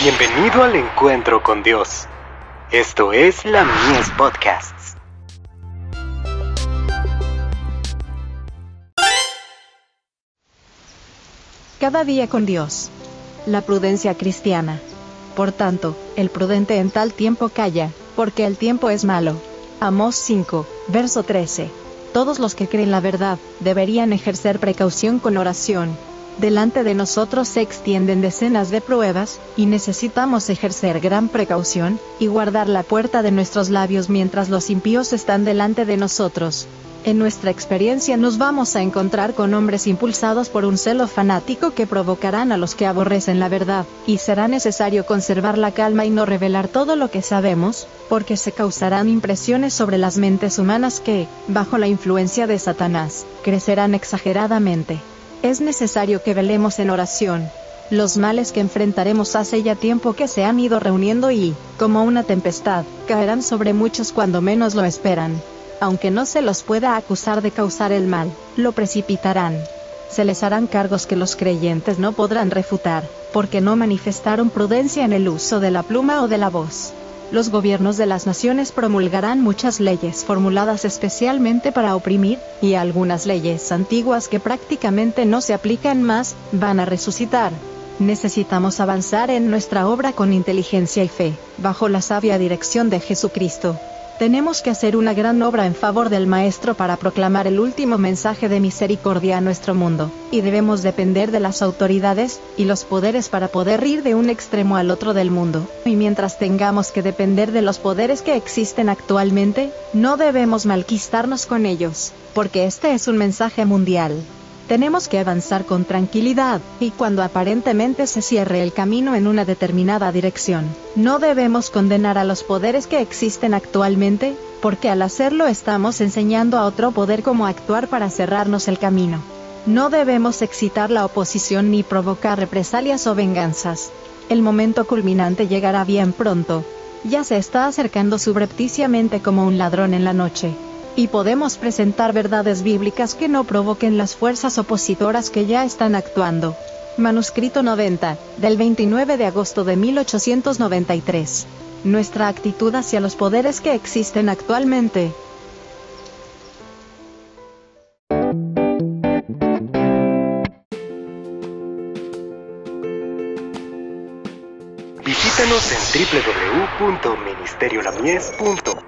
Bienvenido al encuentro con Dios. Esto es la Mies Podcasts. Cada día con Dios. La prudencia cristiana. Por tanto, el prudente en tal tiempo calla, porque el tiempo es malo. Amós 5, verso 13. Todos los que creen la verdad, deberían ejercer precaución con oración, delante de nosotros se extienden decenas de pruebas, y necesitamos ejercer gran precaución, y guardar la puerta de nuestros labios mientras los impíos están delante de nosotros. En nuestra experiencia nos vamos a encontrar con hombres impulsados por un celo fanático que provocarán a los que aborrecen la verdad, y será necesario conservar la calma y no revelar todo lo que sabemos, porque se causarán impresiones sobre las mentes humanas que, bajo la influencia de Satanás, crecerán exageradamente. Es necesario que velemos en oración. Los males que enfrentaremos hace ya tiempo que se han ido reuniendo y, como una tempestad, caerán sobre muchos cuando menos lo esperan. Aunque no se los pueda acusar de causar el mal, lo precipitarán. Se les harán cargos que los creyentes no podrán refutar, porque no manifestaron prudencia en el uso de la pluma o de la voz los gobiernos de las naciones promulgarán muchas leyes formuladas especialmente para oprimir, y algunas leyes antiguas que prácticamente no se aplican más, van a resucitar. Necesitamos avanzar en nuestra obra con inteligencia y fe, bajo la sabia dirección de Jesucristo. Tenemos que hacer una gran obra en favor del Maestro para proclamar el último mensaje de misericordia a nuestro mundo, y debemos depender de las autoridades y los poderes para poder ir de un extremo al otro del mundo. Y mientras tengamos que depender de los poderes que existen actualmente, no debemos malquistarnos con ellos, porque este es un mensaje mundial. Tenemos que avanzar con tranquilidad, y cuando aparentemente se cierre el camino en una determinada dirección, no debemos condenar a los poderes que existen actualmente, porque al hacerlo estamos enseñando a otro poder cómo actuar para cerrarnos el camino. No debemos excitar la oposición ni provocar represalias o venganzas. El momento culminante llegará bien pronto. Ya se está acercando subrepticiamente como un ladrón en la noche y podemos presentar verdades bíblicas que no provoquen las fuerzas opositoras que ya están actuando. Manuscrito 90, del 29 de agosto de 1893. Nuestra actitud hacia los poderes que existen actualmente. Visítanos en www.ministeriolamies.org